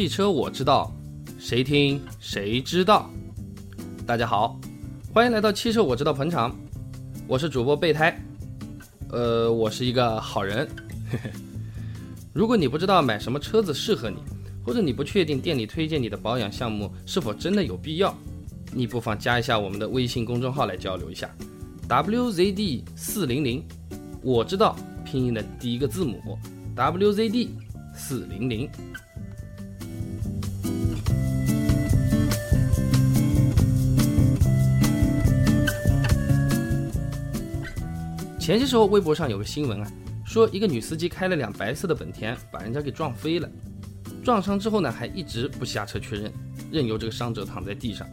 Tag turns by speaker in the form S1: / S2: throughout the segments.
S1: 汽车我知道，谁听谁知道。大家好，欢迎来到汽车我知道捧场，我是主播备胎。呃，我是一个好人。如果你不知道买什么车子适合你，或者你不确定店里推荐你的保养项目是否真的有必要，你不妨加一下我们的微信公众号来交流一下。WZD 四零零，我知道拼音的第一个字母 WZD 四零零。前些时候微博上有个新闻啊，说一个女司机开了辆白色的本田，把人家给撞飞了。撞伤之后呢，还一直不下车确认，任由这个伤者躺在地上，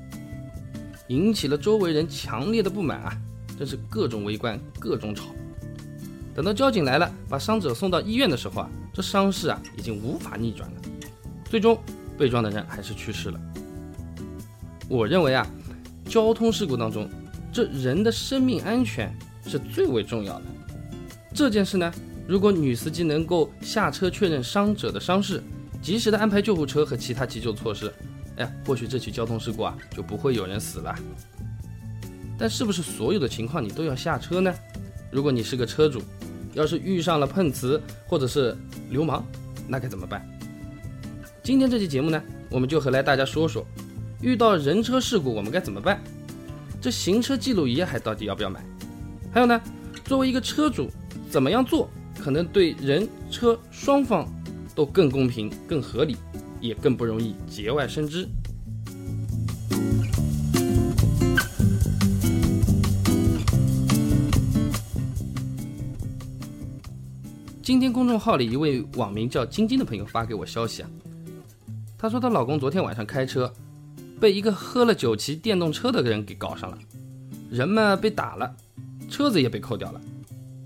S1: 引起了周围人强烈的不满啊！真是各种围观，各种吵。等到交警来了，把伤者送到医院的时候啊，这伤势啊已经无法逆转了。最终，被撞的人还是去世了。我认为啊，交通事故当中，这人的生命安全。是最为重要的这件事呢，如果女司机能够下车确认伤者的伤势，及时的安排救护车和其他急救措施，哎，或许这起交通事故啊就不会有人死了。但是不是所有的情况你都要下车呢？如果你是个车主，要是遇上了碰瓷或者是流氓，那该怎么办？今天这期节目呢，我们就和来大家说说，遇到人车事故我们该怎么办？这行车记录仪还到底要不要买？还有呢，作为一个车主，怎么样做可能对人车双方都更公平、更合理，也更不容易节外生枝。今天公众号里一位网名叫晶晶的朋友发给我消息啊，她说她老公昨天晚上开车，被一个喝了酒骑电动车的人给搞上了，人嘛被打了。车子也被扣掉了，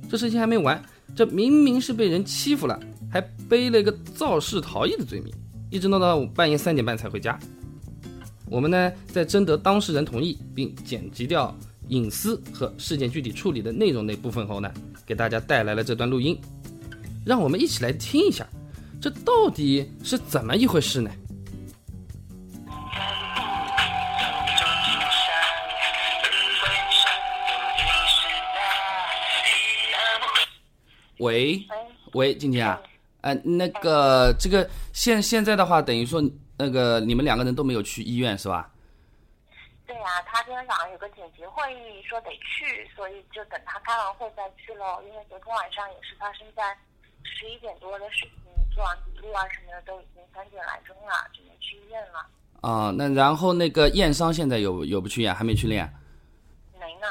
S1: 这事情还没完，这明明是被人欺负了，还背了一个肇事逃逸的罪名，一直闹到半夜三点半才回家。我们呢，在征得当事人同意并剪辑掉隐私和事件具体处理的内容那部分后呢，给大家带来了这段录音，让我们一起来听一下，这到底是怎么一回事呢？喂，喂，静静啊，呃，那个，这个现现在的话，等于说那个你们两个人都没有去医院是吧？
S2: 对呀，他今天早上有个紧急会议，说得去，所以就等他开完会再去喽。因为昨天晚上也是发生在十一点多的事情，做完笔录啊什么的都已经三点来钟了，只能去医院了。
S1: 啊，那然后那个验伤现在有有不去验？还没去练？
S2: 没呢，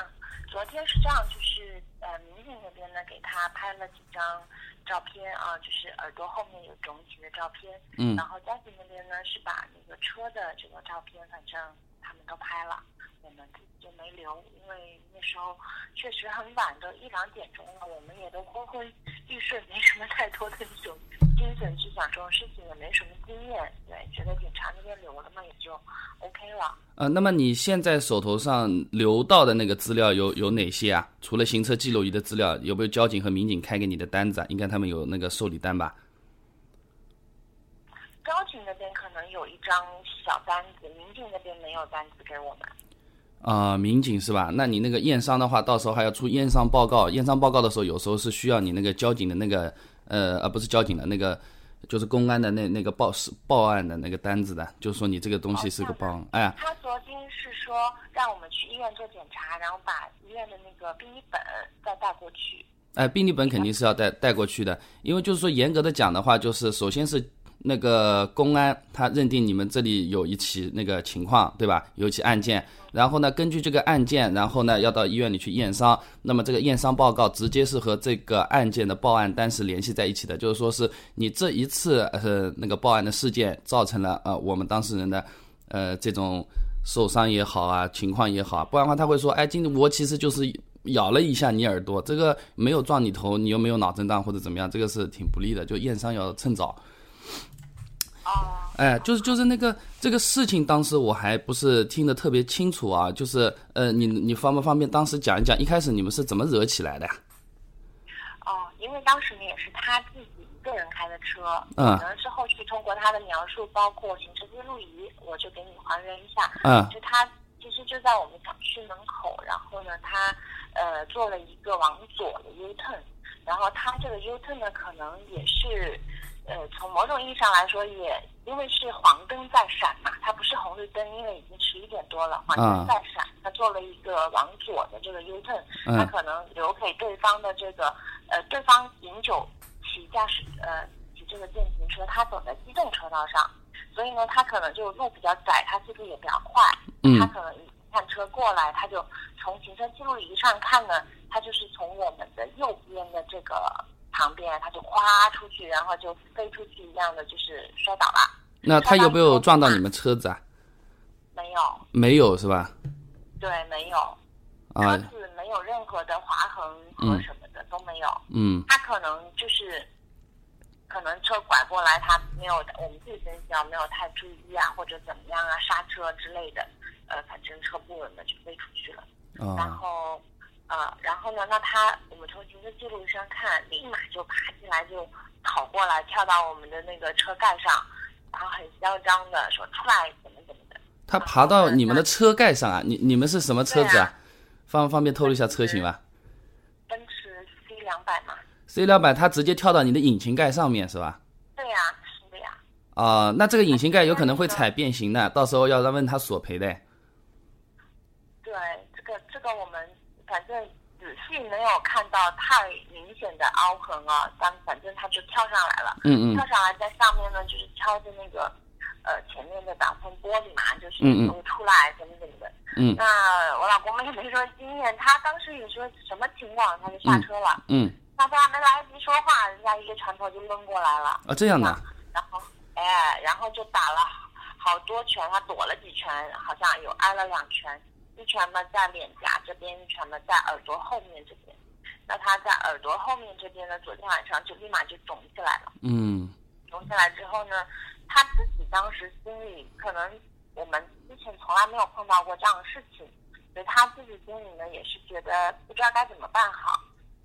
S2: 昨天是这样，就是。呃，民警那边呢，给他拍了几张照片啊，就是耳朵后面有肿起的照片。嗯。然后交警那边呢，是把那个车的这个照片，反正他们都拍了，我们自己就没留，因为那时候确实很晚，都一两点钟了，我们也都昏昏欲睡，没什么太多的那种。精神去想这种事情也没什么经验，对，觉得警察那边留了嘛，也就 OK 了。
S1: 呃，那么你现在手头上留到的那个资料有有哪些啊？除了行车记录仪的资料，有没有交警和民警开给你的单子啊？应该他们有那个受理单吧？
S2: 交警那边可能有一张小单子，民警那边没有单子给我们。
S1: 啊，民警是吧？那你那个验伤的话，到时候还要出验伤报告。验伤报告的时候，有时候是需要你那个交警的那个。呃，而不是交警的那个，就是公安的那那个报是报案的那个单子的，就是说你这个东西是个报，哎。
S2: 他昨天是说让我们去医院做检查，然后把医院的那个病历本再带过去。
S1: 哎，病历本肯定是要带带过去的，因为就是说严格的讲的话，就是首先是。那个公安他认定你们这里有一起那个情况，对吧？有一起案件，然后呢，根据这个案件，然后呢，要到医院里去验伤。那么这个验伤报告直接是和这个案件的报案单是联系在一起的，就是说是你这一次呃那个报案的事件造成了呃我们当事人的呃这种受伤也好啊，情况也好，不然的话他会说，哎，今我其实就是咬了一下你耳朵，这个没有撞你头，你又没有脑震荡或者怎么样，这个是挺不利的，就验伤要趁早。哎，就是就是那个这个事情，当时我还不是听得特别清楚啊。就是呃，你你方不方便当时讲一讲，一开始你们是怎么惹起来的呀？
S2: 哦，因为当时呢也是他自己一个人开的车，嗯可能是后续通过他的描述，包括行车记录仪，我就给你还原一下。
S1: 嗯，
S2: 就他其实就在我们小区门口，然后呢，他呃做了一个往左的 U turn，然后他这个 U turn 呢，可能也是呃从某种意义上来说，也因为是黄灯在闪嘛，它不是红绿灯，因为已经十一点多了，黄灯在闪，他做了一个往左的这个 U turn，他可能留给对方的这个呃对方饮酒。骑驾驶呃骑这个电瓶车，他走在机动车道上，所以呢，他可能就路比较窄，他速度也比较快。
S1: 嗯。
S2: 他可能一看车过来，他就从行车记录仪上看呢，他就是从我们的右边的这个旁边，他就哗出去，然后就飞出去一样的，就是摔倒了。
S1: 那他有没有撞到你们车子啊？
S2: 没有。
S1: 没有是吧？
S2: 对，没有。
S1: 啊。
S2: 车子没有任何的划痕和什么的。都没有，
S1: 嗯，
S2: 他可能就是，可能车拐过来，他没有，我们自己分析啊，没有太注意啊，或者怎么样啊，刹车之类的，呃，反正车不稳的就飞出去了。然后，呃，然后呢，那他我们从行车记录仪上看，立马就爬起来就跑过来，跳到我们的那个车盖上，然后很嚣张的说出来怎么怎么的。
S1: 他爬到你们的车盖上啊？你你们是什么车子啊？方方便透露一下车型吧？
S2: 奔驰 C 两百嘛
S1: ，C 两百，它直接跳到你的引擎盖上面是吧？
S2: 对呀，是的呀。
S1: 啊，那这个引擎盖有可能会踩变形的，到时候要让问他索赔的。
S2: 对，这个这个我们反正仔细没有看到太明显的凹痕啊，但反正他就跳上来了。
S1: 嗯嗯。
S2: 跳上来在上面呢，就是敲着那个呃前面的挡风玻璃嘛，就是能出来怎么怎么的。
S1: 嗯，
S2: 那我老公们也没说经验，他当时也说什么情况，他就下车了。
S1: 嗯，
S2: 他都还没来得及说话，人家一个船头就抡过来了。啊，
S1: 这样的。
S2: 然后，哎，然后就打了好多拳，他躲了几拳，好像有挨了两拳，一拳呢在脸颊这边，一拳呢在耳朵后面这边。那他在耳朵后面这边呢，昨天晚上就立马就肿起来了。
S1: 嗯。
S2: 肿起来之后呢，他自己当时心里可能。我们之前从来没有碰到过这样的事情，所以他自己心里呢也是觉得不知道该怎么办好。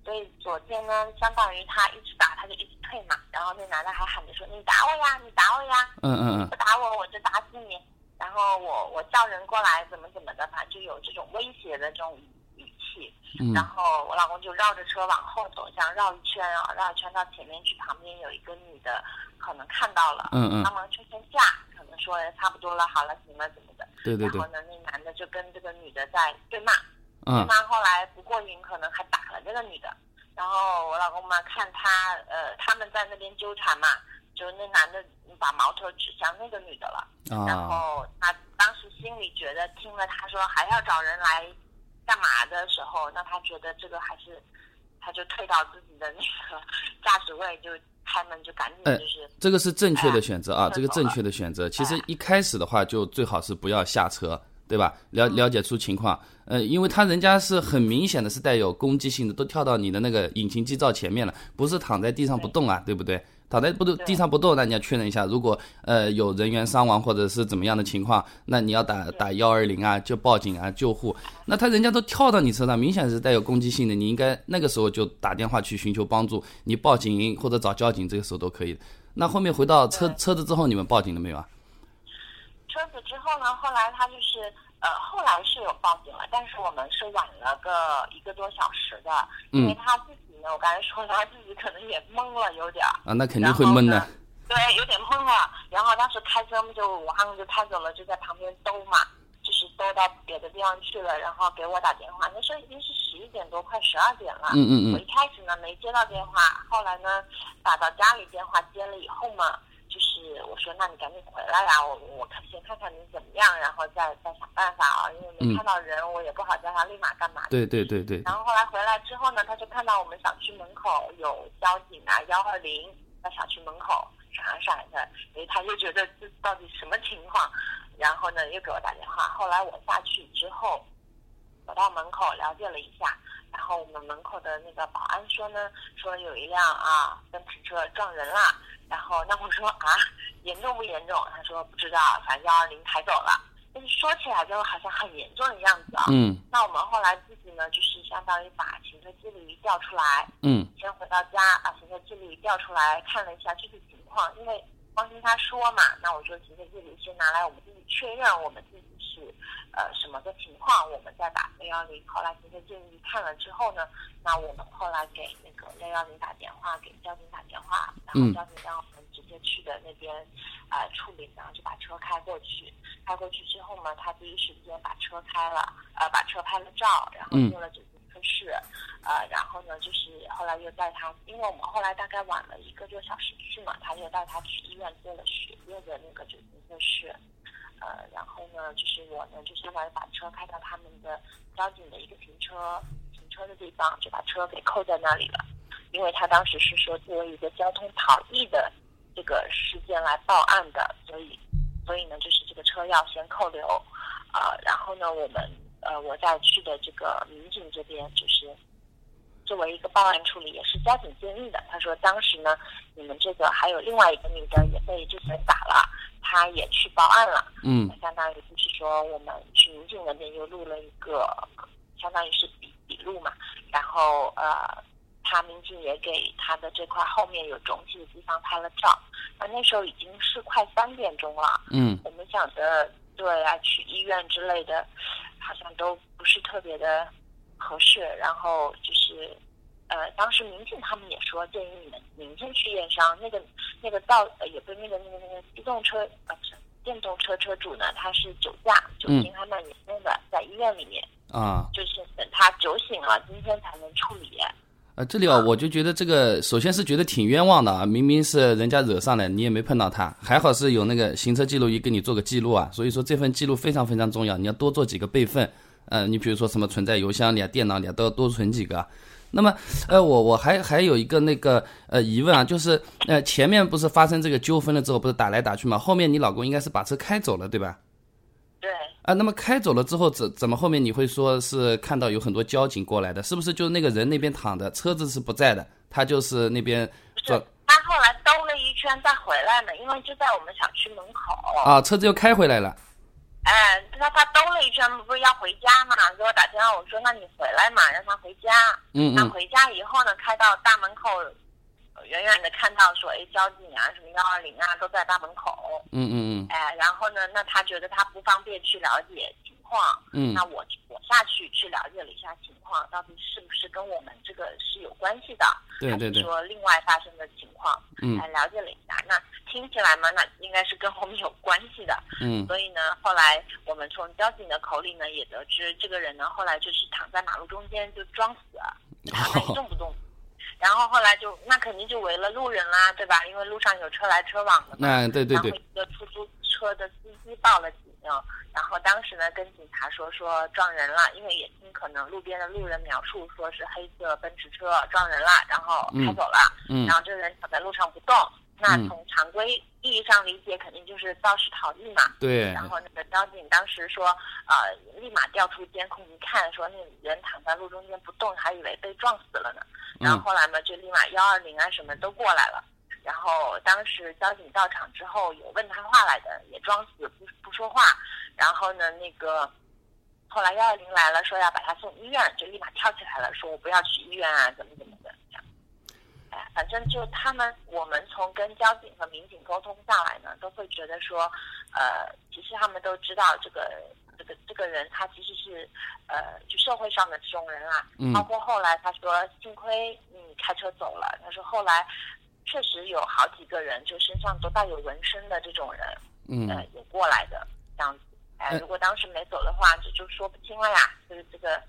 S2: 所以昨天呢，相当于他一直打，他就一直退嘛。然后那男的还喊着说：“你打我呀，你打我呀！”
S1: 嗯嗯嗯。
S2: 不打我，我就打死你。然后我我叫人过来，怎么怎么的，反正就有这种威胁的这种语气。
S1: 嗯。
S2: 然后我老公就绕着车往后走，想绕一圈啊，绕一圈到前面去，旁边有一个女的，可能看到了，
S1: 嗯嗯，
S2: 帮忙劝劝架。可能说差不多了，好了，行了，怎么的？
S1: 对对对。
S2: 然后呢，那男的就跟这个女的在对骂，
S1: 对
S2: 骂。后来不过瘾，可能还打了这个女的。然后我老公嘛，看他呃，他们在那边纠缠嘛，就那男的把矛头指向那个女的了。然后他当时心里觉得，听了他说还要找人来干嘛的时候，那他觉得这个还是，他就退到自己的那个驾驶位就。开门就赶紧就是，
S1: 这个是正确的选择啊，这个正确的选择。其实一开始的话就最好是不要下车，对吧？了了解出情况，呃，因为他人家是很明显的是带有攻击性的，都跳到你的那个引擎机罩前面了，不是躺在地上不动啊，对不对？躺在不动地上不动，那你要确认一下，如果呃有人员伤亡或者是怎么样的情况，那你要打打幺二零啊，就报警啊，救护。那他人家都跳到你车上，明显是带有攻击性的，你应该那个时候就打电话去寻求帮助，你报警或者找交警，这个时候都可以。那后面回到车车子之后，你们报警了没有啊？
S2: 车子之后呢？后来他就是呃，后来是有报警了，但是我们是晚了个一个多小时的，因为他自己。我刚才说他自己可能也懵了，有点儿
S1: 啊，那肯定会懵的。
S2: 对，有点懵了。然后当时开车嘛，就马上就开走了，就在旁边兜嘛，就是兜到别的地方去了。然后给我打电话，那时候已经是十一点多，快十二点了。
S1: 嗯嗯嗯。
S2: 我一开始呢没接到电话，后来呢打到家里电话接了以后嘛。就是我说，那你赶紧回来呀！我我看先看看你怎么样，然后再再想办法啊。因为没看到人，我也不好叫他立马干嘛。
S1: 对对对对。
S2: 然后后来回来之后呢，他就看到我们小区门口有交警啊，幺二零在小区门口闪闪的，所以他就觉得这到底什么情况？然后呢，又给我打电话。后来我下去之后，走到门口了解了一下，然后我们门口的那个保安说呢，说有一辆啊奔驰车撞人了。然后那我说啊，严重不严重？他说不知道，反正幺二零抬走了。但是说起来就好像很严重的样子啊。
S1: 嗯。
S2: 那我们后来自己呢，就是相当于把行车记录仪调出来。
S1: 嗯。
S2: 先回到家，把行车记录仪调出来看了一下具体情况，因为光听他说嘛，那我就行车记录仪先拿来，我们自己确认我们自己是呃什么个情况，我们再把六幺零。后来行车记录仪看了之后呢，那我们后来给那个六幺零打电话，给交警打电话，然后交警让我们直接去的那边呃处理，然后就把车开过去。开过去之后呢，他第一时间把车开了，呃，把车拍了照，然后做了酒精测试，呃，然后呢，就是后来又带他，因为我们后来大概晚了一个多小时去嘛，他又带他去医院做了血液的那个酒精测室，呃，然后呢，就是我呢，就相当于把车开到他们的交警的一个停车停车的地方，就把车给扣在那里了，因为他当时是说作为一个交通逃逸的这个事件来报案的，所以。所以呢，就是这个车要先扣留，啊，然后呢，我们呃，我再去的这个民警这边，就是作为一个报案处理，也是交警建议的。他说当时呢，你们这个还有另外一个女的也被之前打了，她也去报案了。
S1: 嗯，
S2: 相当于就是说，我们去民警那边又录了一个，相当于是笔笔录嘛，然后呃。他民警也给他的这块后面有肿起的地方拍了照，那，那时候已经是快三点钟了。
S1: 嗯，
S2: 我们想着对啊，去医院之类的，好像都不是特别的合适。然后就是，呃，当时民警他们也说建议你们明天去验伤。那个那个道呃，也不是那个那个那个机动车呃不是电动车车主呢，他是酒驾，酒精还蛮严重的，在医院里面
S1: 啊，
S2: 就是等他酒醒了，今天才能处理。
S1: 呃，这里啊，我就觉得这个，首先是觉得挺冤枉的啊，明明是人家惹上来，你也没碰到他，还好是有那个行车记录仪给你做个记录啊，所以说这份记录非常非常重要，你要多做几个备份，呃，你比如说什么存在邮箱里啊、电脑里啊，都要多存几个。那么，呃，我我还还有一个那个呃疑问啊，就是呃前面不是发生这个纠纷了之后，不是打来打去嘛，后面你老公应该是把车开走了，对吧？
S2: 对。
S1: 啊，那么开走了之后，怎怎么后面你会说是看到有很多交警过来的？是不是就那个人那边躺着车子是不在的？他就是那边
S2: 是他后来兜了一圈再回来呢，因为就在我们小区门口。
S1: 啊，车子又开回来了。
S2: 哎，他他兜了一圈，不是要回家嘛？给我打电话，我说那你回来嘛，让他回家。
S1: 嗯嗯。
S2: 那回家以后呢，开到大门口。远远的看到说，哎，交警啊，什么幺二零啊，都在大门口。
S1: 嗯嗯嗯。
S2: 哎，然后呢，那他觉得他不方便去了解情况。
S1: 嗯。
S2: 那我我下去去了解了一下情况，到底是不是跟我们这个是有关系的？
S1: 对对对。
S2: 还是说另外发生的情况？
S1: 嗯。
S2: 来了解了一下，那听起来嘛，那应该是跟我们有关系的。
S1: 嗯。
S2: 所以呢，后来我们从交警的口里呢，也得知这个人呢，后来就是躺在马路中间就装死，躺在一动不动。然后后来就那肯定就围了路人啦，对吧？因为路上有车来车往的。
S1: 嗯，对对对。
S2: 然后一个出租车的司机报了警，然后当时呢跟警察说说撞人了，因为也听可能路边的路人描述说是黑色奔驰车撞人了，然后开走了。
S1: 嗯。
S2: 然后这个人躺在路上不动。那从常规意义上理解，肯定就是肇事逃逸嘛。
S1: 对。
S2: 然后那个交警当时说，呃，立马调出监控一看，说那人躺在路中间不动，还以为被撞死了呢。然后后来嘛，就立马幺二零啊什么都过来了。然后当时交警到场之后，有问他话来的，也装死不不说话。然后呢，那个后来幺二零来了，说要把他送医院，就立马跳起来了，说我不要去医院啊，怎么怎么的。反正就他们，我们从跟交警和民警沟通下来呢，都会觉得说，呃，其实他们都知道这个这个这个人，他其实是呃，就社会上的这种人啊。
S1: 嗯。
S2: 包括后来他说，幸亏你开车走了。他说后来确实有好几个人，就身上都带有纹身的这种人，
S1: 嗯，
S2: 呃，有过来的这样子。哎，如果当时没走的话，这就说不清了呀。就是这个。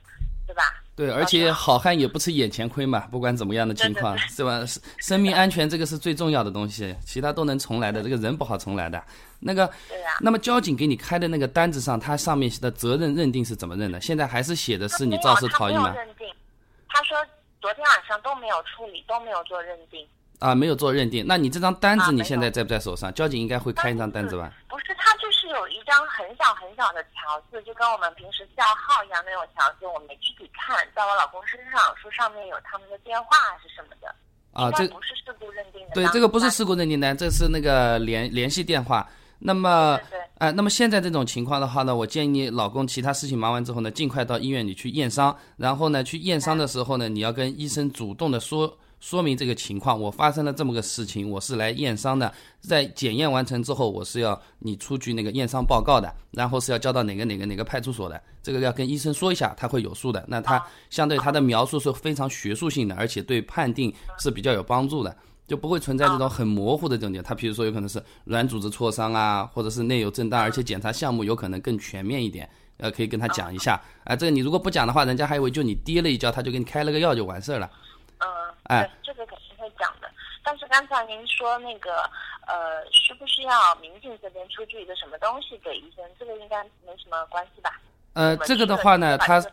S2: 对吧？
S1: 对，而且好汉也不吃眼前亏嘛。不管怎么样的情况，是吧？生命安全这个是最重要的东西，其他都能重来的。这个人不好重来的。那个，
S2: 对呀。
S1: 那么交警给你开的那个单子上，他上面的责任认定是怎么认的？现在还是写的是你肇事逃逸吗？
S2: 认定。他说昨天晚上都没有处理，都没有做认定。
S1: 啊，没有做认定。那你这张单子你现在在不在手上？交警应该会开一张单子吧？
S2: 不是，他就是有一张很小很小的条子，就跟我们平时叫号一样那种条子，我没具体看，在我老公身上，说上面有他们的电话是什么的。
S1: 啊，这
S2: 不是事故认定的。
S1: 对，这个不是事故认定单，这是那个联联系电话。那么，哎，那么现在这种情况的话呢，我建议你老公其他事情忙完之后呢，尽快到医院里去验伤。然后呢，去验伤的时候呢，你要跟医生主动的说说明这个情况，我发生了这么个事情，我是来验伤的。在检验完成之后，我是要你出具那个验伤报告的，然后是要交到哪个哪个哪个派出所的，这个要跟医生说一下，他会有数的。那他相对他的描述是非常学术性的，而且对判定是比较有帮助的。就不会存在这种很模糊的这种点，他比如说有可能是软组织挫伤啊，或者是内有震荡，而且检查项目有可能更全面一点，呃，可以跟他讲一下。啊，这个你如果不讲的话，人家还以为就你跌了一跤，他就给你开了个药就完事儿了。
S2: 嗯，哎，这个肯定会讲的。但是刚才您说那个，呃，需不需要民警这边出具一个什么东西给医生？这个应该没什么关系吧？
S1: 呃，这个的话呢，他。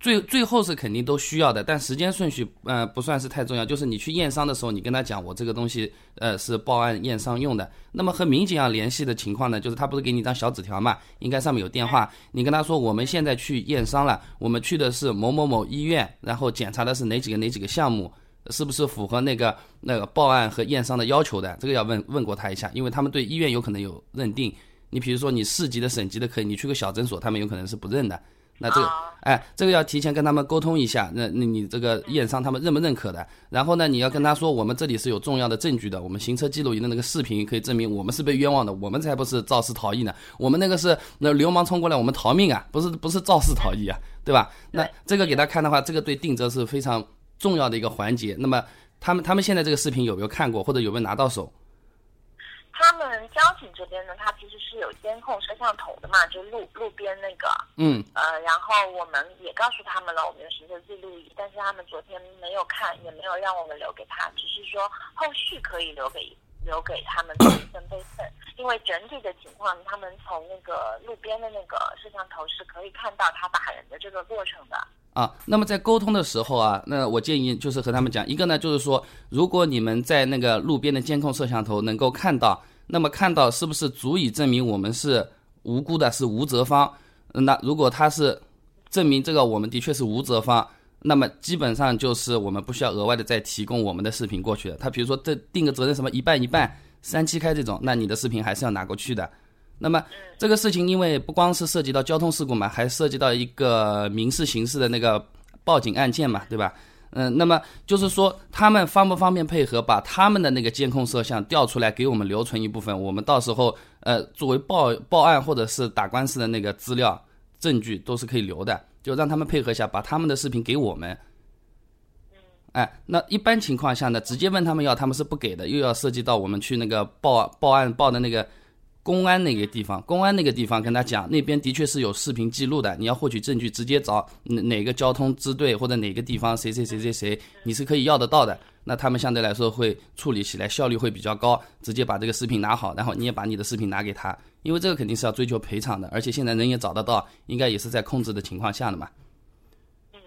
S1: 最最后是肯定都需要的，但时间顺序呃不算是太重要。就是你去验伤的时候，你跟他讲我这个东西呃是报案验伤用的。那么和民警要联系的情况呢，就是他不是给你一张小纸条嘛，应该上面有电话。你跟他说我们现在去验伤了，我们去的是某某某医院，然后检查的是哪几个哪几个项目，是不是符合那个那个报案和验伤的要求的？这个要问问过他一下，因为他们对医院有可能有认定。你比如说你市级的、省级的可以，你去个小诊所，他们有可能是不认的。那这个，哎，这个要提前跟他们沟通一下。那那你这个验伤他们认不认可的？然后呢，你要跟他说，我们这里是有重要的证据的，我们行车记录仪的那个视频可以证明我们是被冤枉的，我们才不是肇事逃逸呢。我们那个是那流氓冲过来，我们逃命啊，不是不是肇事逃逸啊，对吧？那这个给他看的话，这个对定责是非常重要的一个环节。那么他们他们现在这个视频有没有看过，或者有没有拿到手？
S2: 交警这边呢，他其实是有监控摄像头的嘛，就路路边那个，
S1: 嗯，
S2: 呃，然后我们也告诉他们了，我们的行车记录仪，但是他们昨天没有看，也没有让我们留给他，只是说后续可以留给 留给他们一份备份，因为整体的情况，他们从那个路边的那个摄像头是可以看到他打人的这个过程的。
S1: 啊，那么在沟通的时候啊，那我建议就是和他们讲，一个呢就是说，如果你们在那个路边的监控摄像头能够看到。那么看到是不是足以证明我们是无辜的，是无责方？那如果他是证明这个我们的确是无责方，那么基本上就是我们不需要额外的再提供我们的视频过去的。他比如说这定个责任什么一半一半三七开这种，那你的视频还是要拿过去的。那么这个事情因为不光是涉及到交通事故嘛，还涉及到一个民事刑事的那个报警案件嘛，对吧？嗯，那么就是说，他们方不方便配合，把他们的那个监控摄像调出来给我们留存一部分，我们到时候呃作为报报案或者是打官司的那个资料证据都是可以留的，就让他们配合一下，把他们的视频给我们。哎，那一般情况下呢，直接问他们要，他们是不给的，又要涉及到我们去那个报报案报的那个。公安那个地方，公安那个地方跟他讲，那边的确是有视频记录的。你要获取证据，直接找哪哪个交通支队或者哪个地方谁谁谁谁谁，你是可以要得到的。那他们相对来说会处理起来效率会比较高，直接把这个视频拿好，然后你也把你的视频拿给他，因为这个肯定是要追求赔偿的，而且现在人也找得到，应该也是在控制的情况下的嘛。
S2: 嗯，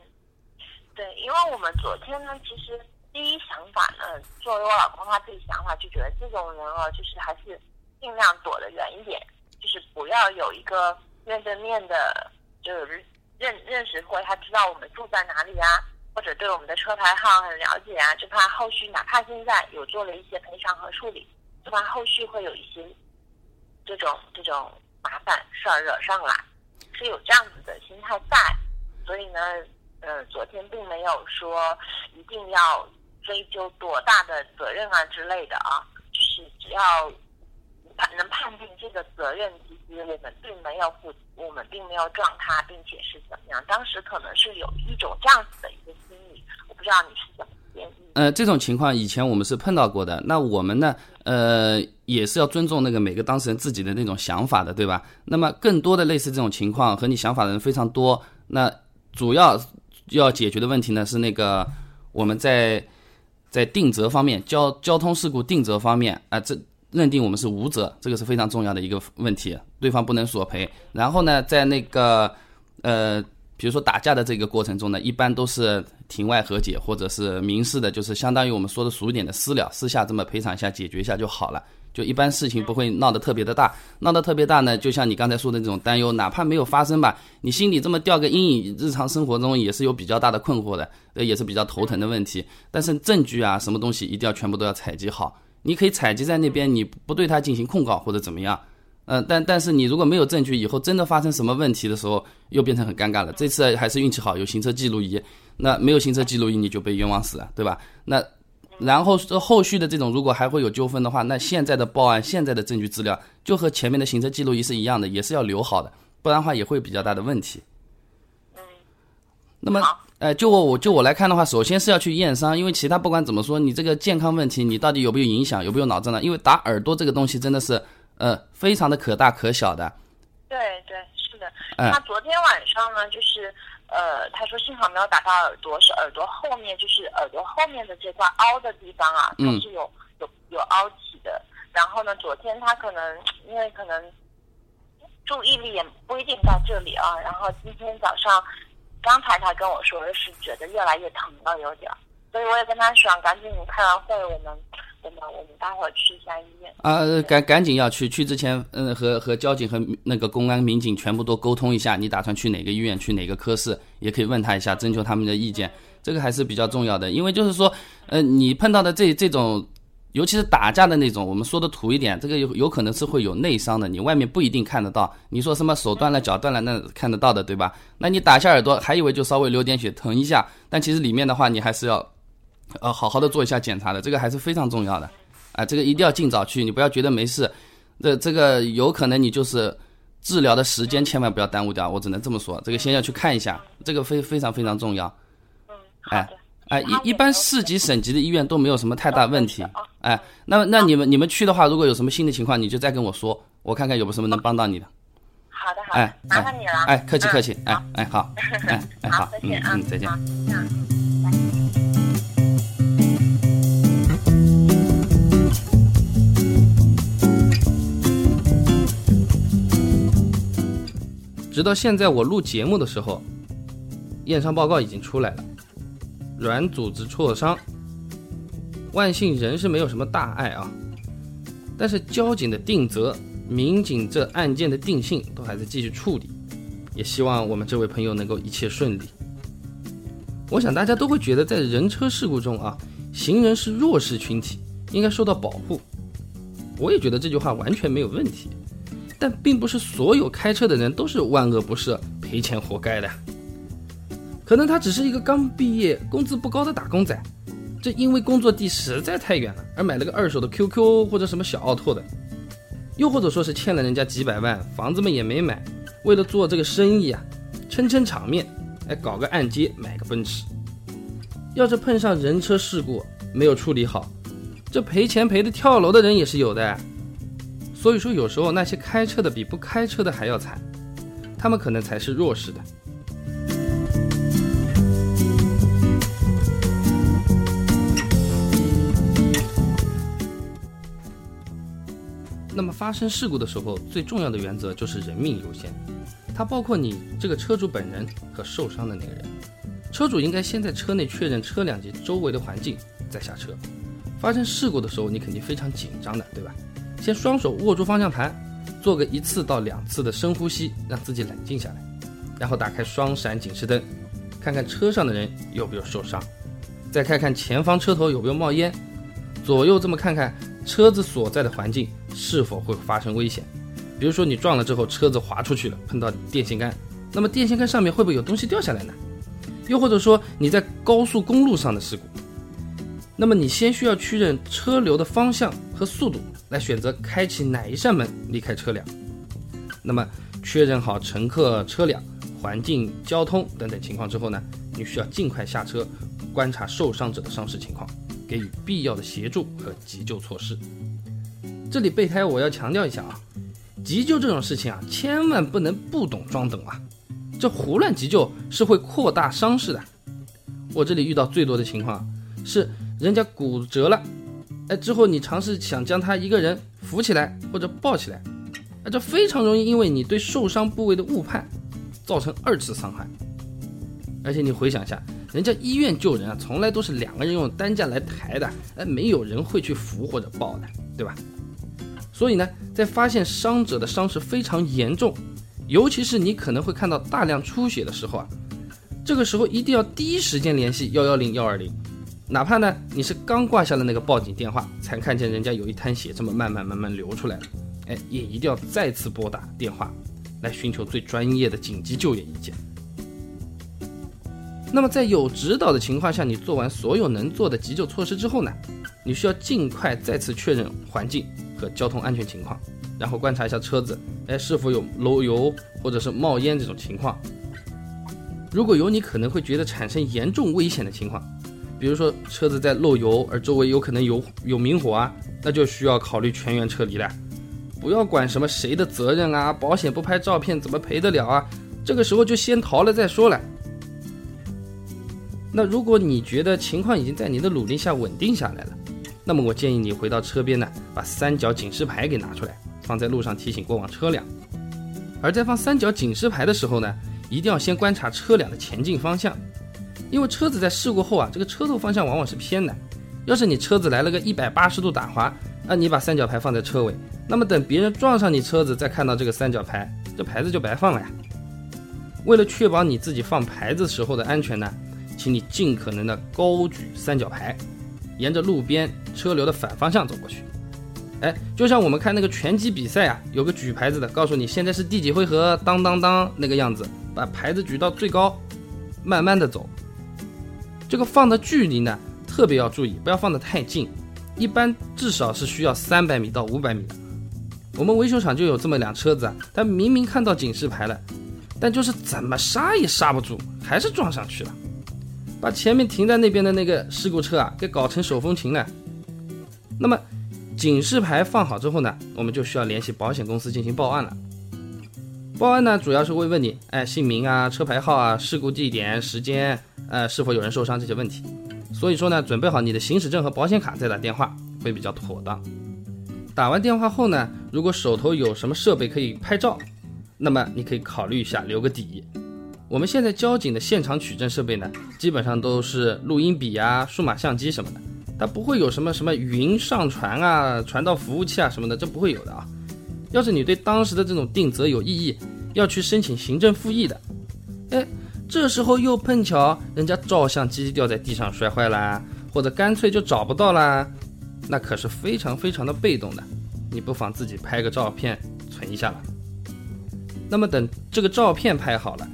S2: 对，因为我们昨天呢，其实第一想法呢，作为我老公他自己想法，就觉得这种人啊，就是还是。尽量躲得远一点，就是不要有一个面对面的，就是认认识或他知道我们住在哪里啊，或者对我们的车牌号很了解啊，就怕后续哪怕现在有做了一些赔偿和处理，就怕后续会有一些这种这种麻烦事儿惹上来，是有这样子的心态在，所以呢，呃，昨天并没有说一定要追究多大的责任啊之类的啊，就是只要。能判定这个责任，其实我们并没有负，我们并没有撞他，并且是怎么样？当时可能是有一种这样子的一个心理，我不知道你是怎么。
S1: 呃，这种情况以前我们是碰到过的。那我们呢，呃，也是要尊重那个每个当事人自己的那种想法的，对吧？那么更多的类似这种情况和你想法的人非常多。那主要要解决的问题呢，是那个我们在在定责方面，交交通事故定责方面啊，这。认定我们是无责，这个是非常重要的一个问题，对方不能索赔。然后呢，在那个呃，比如说打架的这个过程中呢，一般都是庭外和解，或者是民事的，就是相当于我们说的俗一点的私了，私下这么赔偿一下，解决一下就好了。就一般事情不会闹得特别的大，闹得特别大呢，就像你刚才说的那种担忧，哪怕没有发生吧，你心里这么掉个阴影，日常生活中也是有比较大的困惑的，呃，也是比较头疼的问题。但是证据啊，什么东西一定要全部都要采集好。你可以采集在那边，你不对他进行控告或者怎么样，嗯，但但是你如果没有证据，以后真的发生什么问题的时候，又变成很尴尬了。这次还是运气好，有行车记录仪，那没有行车记录仪你就被冤枉死了，对吧？那然后后续的这种如果还会有纠纷的话，那现在的报案、现在的证据资料就和前面的行车记录仪是一样的，也是要留好的，不然的话也会比较大的问题。那么。哎，就我我就我来看的话，首先是要去验伤，因为其他不管怎么说，你这个健康问题，你到底有没有影响，有没有脑震荡？因为打耳朵这个东西真的是，呃，非常的可大可小的。
S2: 对对，是的。他昨天晚上呢，就是呃，他说幸好没有打到耳朵，是耳朵后面，就是耳朵后面的这块凹的地方啊，它是有有有凹起的。然后呢，昨天他可能因为可能注意力也不一定在这里啊，然后今天早上。刚才他跟我说的是觉得越来越疼了，有点，所以我也跟他说，赶紧开完会，我们我们我们待会儿去一下医院。啊，
S1: 赶赶紧要去，去之前，嗯，和和交警和那个公安民警全部都沟通一下，你打算去哪个医院，去哪个科室，也可以问他一下，征求他们的意见，这个还是比较重要的，因为就是说，呃，你碰到的这这种。尤其是打架的那种，我们说的土一点，这个有有可能是会有内伤的，你外面不一定看得到。你说什么手断了、脚断了，那看得到的，对吧？那你打下耳朵，还以为就稍微流点血，疼一下，但其实里面的话，你还是要，呃，好好的做一下检查的，这个还是非常重要的。啊，这个一定要尽早去，你不要觉得没事。这这个有可能你就是治疗的时间千万不要耽误掉，我只能这么说。这个先要去看一下，这个非非常非常重要。
S2: 嗯，好的。
S1: 哎，一一般市级、省级的医院都没有什么太大问题。哎，那那你们你们去的话，如果有什么新的情况，你就再跟我说，我看看有没有什么能帮到你的。
S2: 好的，好的。哎，麻烦你了。
S1: 哎，客气客气。哎哎，好。哎哎好，
S2: 再见啊，
S1: 再见。直到现在我录节目的时候，验伤报告已经出来了。软组织挫伤，万幸人是没有什么大碍啊，但是交警的定责、民警这案件的定性都还在继续处理，也希望我们这位朋友能够一切顺利。我想大家都会觉得，在人车事故中啊，行人是弱势群体，应该受到保护。我也觉得这句话完全没有问题，但并不是所有开车的人都是万恶不赦、赔钱活该的。可能他只是一个刚毕业、工资不高的打工仔，这因为工作地实在太远了，而买了个二手的 QQ 或者什么小奥拓的，又或者说是欠了人家几百万，房子嘛也没买，为了做这个生意啊，撑撑场面，哎，搞个按揭买个奔驰。要是碰上人车事故没有处理好，这赔钱赔的跳楼的人也是有的。所以说，有时候那些开车的比不开车的还要惨，他们可能才是弱势的。那么发生事故的时候，最重要的原则就是人命优先，它包括你这个车主本人和受伤的那个人。车主应该先在车内确认车辆及周围的环境，再下车。发生事故的时候，你肯定非常紧张的，对吧？先双手握住方向盘，做个一次到两次的深呼吸，让自己冷静下来，然后打开双闪警示灯，看看车上的人有没有受伤，再看看前方车头有没有冒烟，左右这么看看车子所在的环境。是否会发生危险？比如说你撞了之后，车子滑出去了，碰到电线杆，那么电线杆上面会不会有东西掉下来呢？又或者说你在高速公路上的事故，那么你先需要确认车流的方向和速度，来选择开启哪一扇门离开车辆。那么确认好乘客、车辆、环境、交通等等情况之后呢，你需要尽快下车，观察受伤者的伤势情况，给予必要的协助和急救措施。这里备胎，我要强调一下啊，急救这种事情啊，千万不能不懂装懂啊，这胡乱急救是会扩大伤势的。我这里遇到最多的情况是，人家骨折了，哎，之后你尝试想将他一个人扶起来或者抱起来，啊，这非常容易因为你对受伤部位的误判，造成二次伤害。而且你回想一下，人家医院救人啊，从来都是两个人用担架来抬的，哎，没有人会去扶或者抱的，对吧？所以呢，在发现伤者的伤势非常严重，尤其是你可能会看到大量出血的时候啊，这个时候一定要第一时间联系幺幺零幺二零，哪怕呢你是刚挂下了那个报警电话，才看见人家有一滩血这么慢慢慢慢流出来了，哎，也一定要再次拨打电话，来寻求最专业的紧急救援意见。那么在有指导的情况下，你做完所有能做的急救措施之后呢，你需要尽快再次确认环境交通安全情况，然后观察一下车子，哎，是否有漏油或者是冒烟这种情况。如果有你可能会觉得产生严重危险的情况，比如说车子在漏油，而周围有可能有有明火啊，那就需要考虑全员撤离了。不要管什么谁的责任啊，保险不拍照片怎么赔得了啊？这个时候就先逃了再说了。那如果你觉得情况已经在你的努力下稳定下来了，那么我建议你回到车边呢，把三角警示牌给拿出来，放在路上提醒过往车辆。而在放三角警示牌的时候呢，一定要先观察车辆的前进方向，因为车子在事故后啊，这个车头方向往往是偏的。要是你车子来了个一百八十度打滑，那，你把三角牌放在车尾。那么等别人撞上你车子，再看到这个三角牌，这牌子就白放了呀。为了确保你自己放牌子时候的安全呢，请你尽可能的高举三角牌，沿着路边车流的反方向走过去。哎，就像我们看那个拳击比赛啊，有个举牌子的，告诉你现在是第几回合，当当当那个样子，把牌子举到最高，慢慢的走。这个放的距离呢，特别要注意，不要放得太近，一般至少是需要三百米到五百米的。我们维修厂就有这么辆车子啊，他明明看到警示牌了，但就是怎么刹也刹不住，还是撞上去了，把前面停在那边的那个事故车啊给搞成手风琴了。那么警示牌放好之后呢，我们就需要联系保险公司进行报案了。报案呢，主要是会问你，哎，姓名啊、车牌号啊、事故地点、时间，呃，是否有人受伤这些问题。所以说呢，准备好你的行驶证和保险卡再打电话会比较妥当。打完电话后呢，如果手头有什么设备可以拍照，那么你可以考虑一下留个底。我们现在交警的现场取证设备呢，基本上都是录音笔啊、数码相机什么的，它不会有什么什么云上传啊、传到服务器啊什么的，这不会有的啊。要是你对当时的这种定责有异议，要去申请行政复议的，哎，这时候又碰巧人家照相机掉在地上摔坏啦，或者干脆就找不到啦。那可是非常非常的被动的，你不妨自己拍个照片存一下了。那么等这个照片拍好了，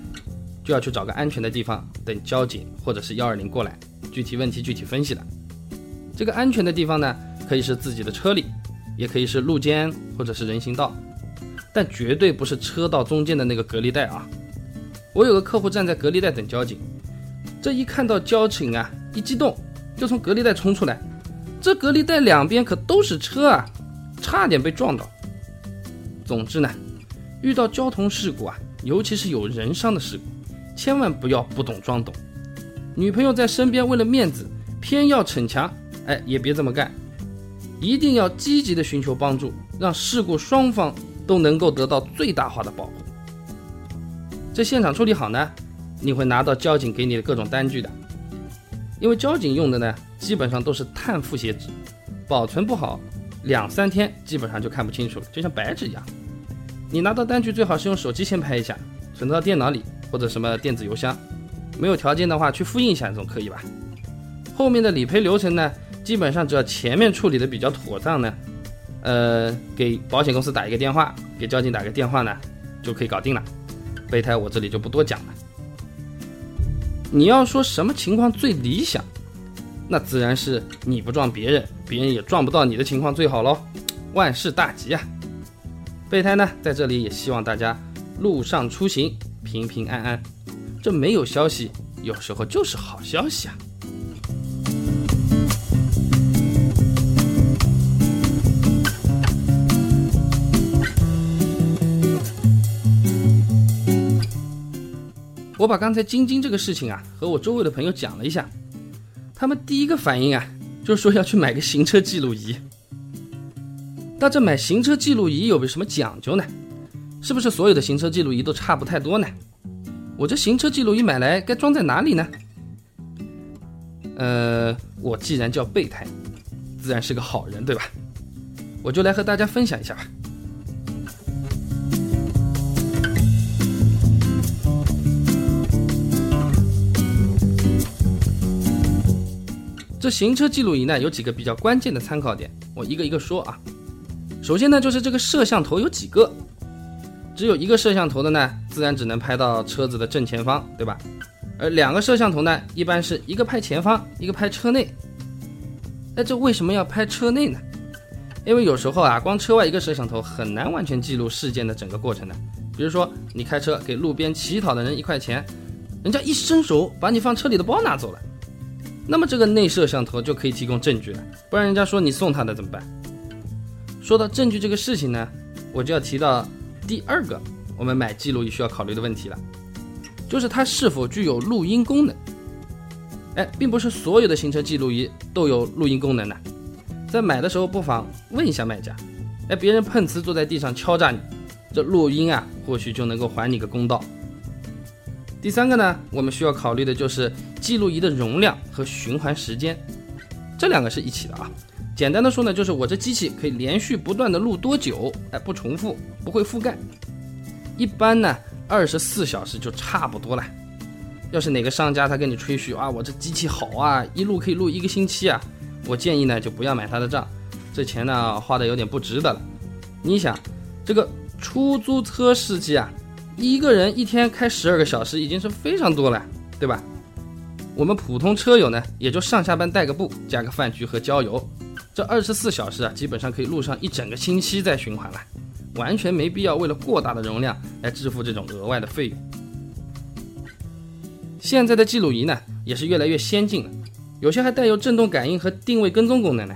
S1: 就要去找个安全的地方，等交警或者是幺二零过来，具体问题具体分析了。这个安全的地方呢，可以是自己的车里，也可以是路肩或者是人行道，但绝对不是车道中间的那个隔离带啊。我有个客户站在隔离带等交警，这一看到交警啊，一激动就从隔离带冲出来。这隔离带两边可都是车啊，差点被撞到。总之呢，遇到交通事故啊，尤其是有人伤的事故，千万不要不懂装懂。女朋友在身边，为了面子偏要逞强，哎，也别这么干。一定要积极的寻求帮助，让事故双方都能够得到最大化的保护。这现场处理好呢，你会拿到交警给你的各种单据的。因为交警用的呢，基本上都是碳复写纸，保存不好，两三天基本上就看不清楚了，就像白纸一样。你拿到单据最好是用手机先拍一下，存到电脑里或者什么电子邮箱。没有条件的话，去复印一下总可以吧？后面的理赔流程呢，基本上只要前面处理的比较妥当呢，呃，给保险公司打一个电话，给交警打个电话呢，就可以搞定了。备胎我这里就不多讲了。你要说什么情况最理想，那自然是你不撞别人，别人也撞不到你的情况最好喽，万事大吉啊！备胎呢，在这里也希望大家路上出行平平安安，这没有消息，有时候就是好消息啊！我把刚才晶晶这个事情啊，和我周围的朋友讲了一下，他们第一个反应啊，就是说要去买个行车记录仪。那这买行车记录仪有没有什么讲究呢？是不是所有的行车记录仪都差不太多呢？我这行车记录仪买来该装在哪里呢？呃，我既然叫备胎，自然是个好人，对吧？我就来和大家分享一下吧。这行车记录仪呢，有几个比较关键的参考点，我一个一个说啊。首先呢，就是这个摄像头有几个，只有一个摄像头的呢，自然只能拍到车子的正前方，对吧？而两个摄像头呢，一般是一个拍前方，一个拍车内。那这为什么要拍车内呢？因为有时候啊，光车外一个摄像头很难完全记录事件的整个过程的。比如说，你开车给路边乞讨的人一块钱，人家一伸手把你放车里的包拿走了，那么这个内摄像头就可以提供证据了，不然人家说你送他的怎么办？说到证据这个事情呢，我就要提到第二个我们买记录仪需要考虑的问题了，就是它是否具有录音功能。哎，并不是所有的行车记录仪都有录音功能的，在买的时候不妨问一下卖家，哎，别人碰瓷坐在地上敲诈你。这录音啊，或许就能够还你个公道。第三个呢，我们需要考虑的就是记录仪的容量和循环时间，这两个是一起的啊。简单的说呢，就是我这机器可以连续不断的录多久，哎，不重复，不会覆盖。一般呢，二十四小时就差不多了。要是哪个商家他跟你吹嘘啊，我这机器好啊，一录可以录一个星期啊，我建议呢就不要买他的账，这钱呢花的有点不值得了。你想，这个。出租车司机啊，一个人一天开十二个小时已经是非常多了，对吧？我们普通车友呢，也就上下班带个步，加个饭局和郊游，这二十四小时啊，基本上可以录上一整个星期再循环了，完全没必要为了过大的容量来支付这种额外的费用。现在的记录仪呢，也是越来越先进了，有些还带有震动感应和定位跟踪功能呢。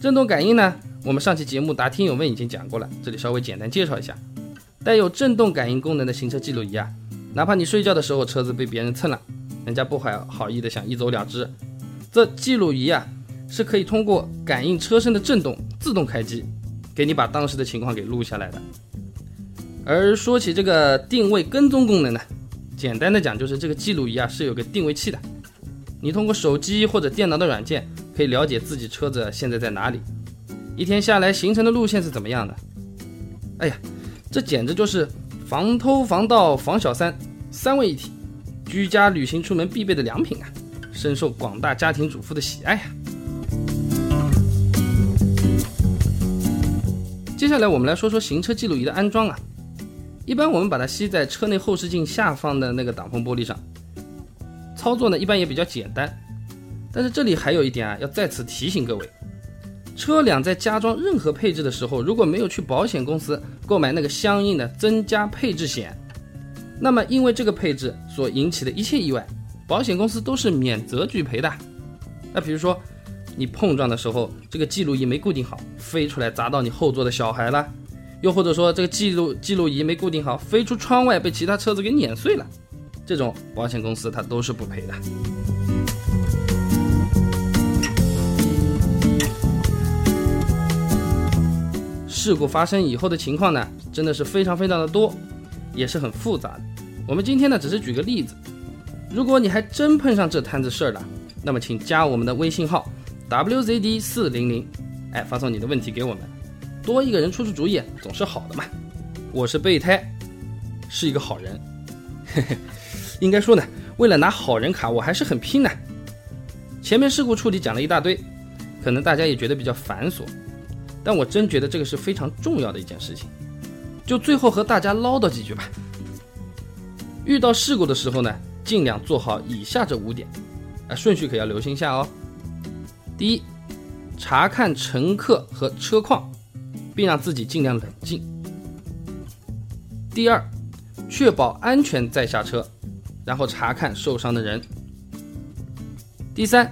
S1: 震动感应呢？我们上期节目答听友问已经讲过了，这里稍微简单介绍一下，带有震动感应功能的行车记录仪啊，哪怕你睡觉的时候车子被别人蹭了，人家不怀好意的想一走了之，这记录仪啊是可以通过感应车身的震动自动开机，给你把当时的情况给录下来的。而说起这个定位跟踪功能呢，简单的讲就是这个记录仪啊是有个定位器的，你通过手机或者电脑的软件可以了解自己车子现在在哪里。一天下来行程的路线是怎么样的？哎呀，这简直就是防偷防盗防小三三位一体，居家旅行出门必备的良品啊，深受广大家庭主妇的喜爱呀。接下来我们来说说行车记录仪的安装啊，一般我们把它吸在车内后视镜下方的那个挡风玻璃上，操作呢一般也比较简单，但是这里还有一点啊，要再次提醒各位。车辆在加装任何配置的时候，如果没有去保险公司购买那个相应的增加配置险，那么因为这个配置所引起的一切意外，保险公司都是免责拒赔的。那比如说，你碰撞的时候，这个记录仪没固定好，飞出来砸到你后座的小孩了；又或者说这个记录记录仪没固定好，飞出窗外被其他车子给碾碎了，这种保险公司它都是不赔的。事故发生以后的情况呢，真的是非常非常的多，也是很复杂的。我们今天呢，只是举个例子。如果你还真碰上这摊子事儿了，那么请加我们的微信号 wzd 四零零，哎，发送你的问题给我们，多一个人出出主意总是好的嘛。我是备胎，是一个好人，嘿嘿，应该说呢，为了拿好人卡，我还是很拼的。前面事故处理讲了一大堆，可能大家也觉得比较繁琐。但我真觉得这个是非常重要的一件事情，就最后和大家唠叨几句吧。遇到事故的时候呢，尽量做好以下这五点，啊，顺序可要留心下哦。第一，查看乘客和车况，并让自己尽量冷静。第二，确保安全再下车，然后查看受伤的人。第三，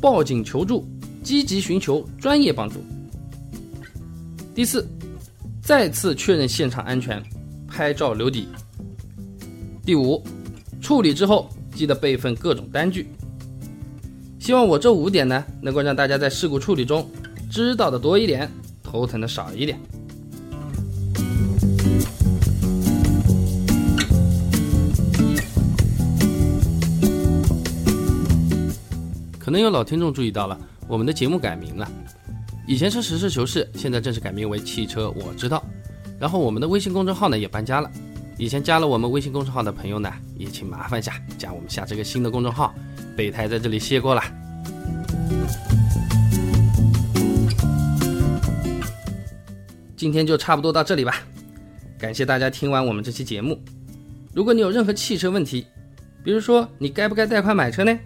S1: 报警求助，积极寻求专业帮助。第四，再次确认现场安全，拍照留底。第五，处理之后记得备份各种单据。希望我这五点呢，能够让大家在事故处理中知道的多一点，头疼的少一点。可能有老听众注意到了，我们的节目改名了。以前是实事求是，现在正式改名为汽车我知道。然后我们的微信公众号呢也搬家了。以前加了我们微信公众号的朋友呢，也请麻烦下加我们下这个新的公众号。备胎在这里谢过了。今天就差不多到这里吧，感谢大家听完我们这期节目。如果你有任何汽车问题，比如说你该不该贷款买车呢？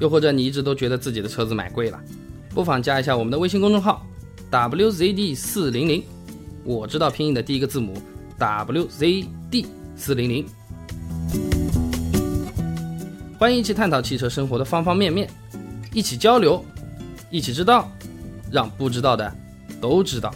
S1: 又或者你一直都觉得自己的车子买贵了，不妨加一下我们的微信公众号 wzd 四零零，我知道拼音的第一个字母 wzd 四零零，欢迎一起探讨汽车生活的方方面面，一起交流，一起知道，让不知道的都知道。